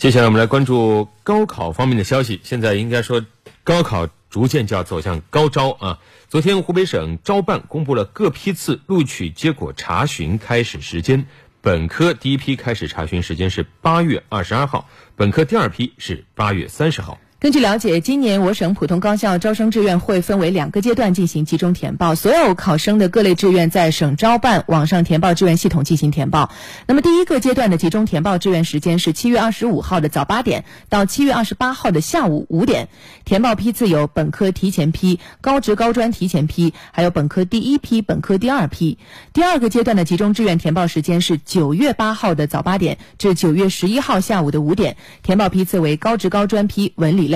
接下来我们来关注高考方面的消息。现在应该说，高考逐渐就要走向高招啊！昨天，湖北省招办公布了各批次录取结果查询开始时间。本科第一批开始查询时间是八月二十二号，本科第二批是八月三十号。根据了解，今年我省普通高校招生志愿会分为两个阶段进行集中填报，所有考生的各类志愿在省招办网上填报志愿系统进行填报。那么第一个阶段的集中填报志愿时间是七月二十五号的早八点到七月二十八号的下午五点，填报批次有本科提前批、高职高专提前批，还有本科第一批、本科第二批。第二个阶段的集中志愿填报时间是九月八号的早八点至九月十一号下午的五点，填报批次为高职高专批文理。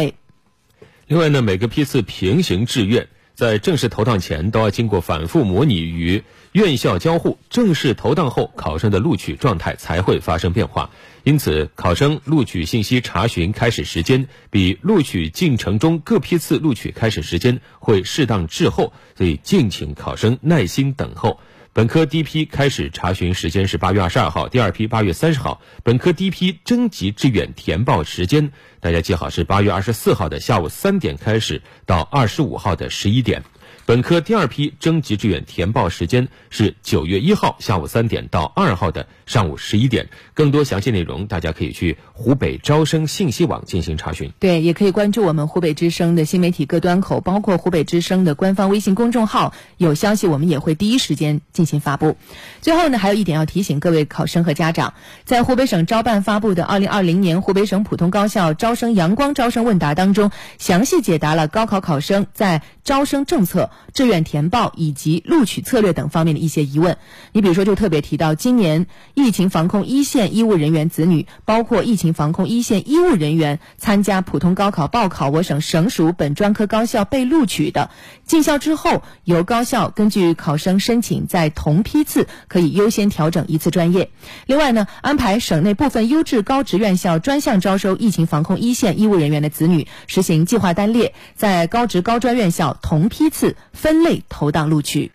另外呢，每个批次平行志愿在正式投档前都要经过反复模拟与院校交互，正式投档后，考生的录取状态才会发生变化。因此，考生录取信息查询开始时间比录取进程中各批次录取开始时间会适当滞后，所以敬请考生耐心等候。本科第一批开始查询时间是八月二十二号，第二批八月三十号。本科第一批征集志愿填报时间，大家记好是八月二十四号的下午三点开始到二十五号的十一点。本科第二批征集志愿填报时间是九月一号下午三点到二号的上午十一点。更多详细内容，大家可以去湖北招生信息网进行查询。对，也可以关注我们湖北之声的新媒体各端口，包括湖北之声的官方微信公众号，有消息我们也会第一时间进进行发布。最后呢，还有一点要提醒各位考生和家长，在湖北省招办发布的二零二零年湖北省普通高校招生阳光招生问答当中，详细解答了高考考生在招生政策。志愿填报以及录取策略等方面的一些疑问，你比如说就特别提到，今年疫情防控一线医务人员子女，包括疫情防控一线医务人员参加普通高考报考我省省属本专科高校被录取的，进校之后由高校根据考生申请，在同批次可以优先调整一次专业。另外呢，安排省内部分优质高职院校专项招收疫情防控一线医务人员的子女，实行计划单列，在高职高专院校同批次。分类投档录取。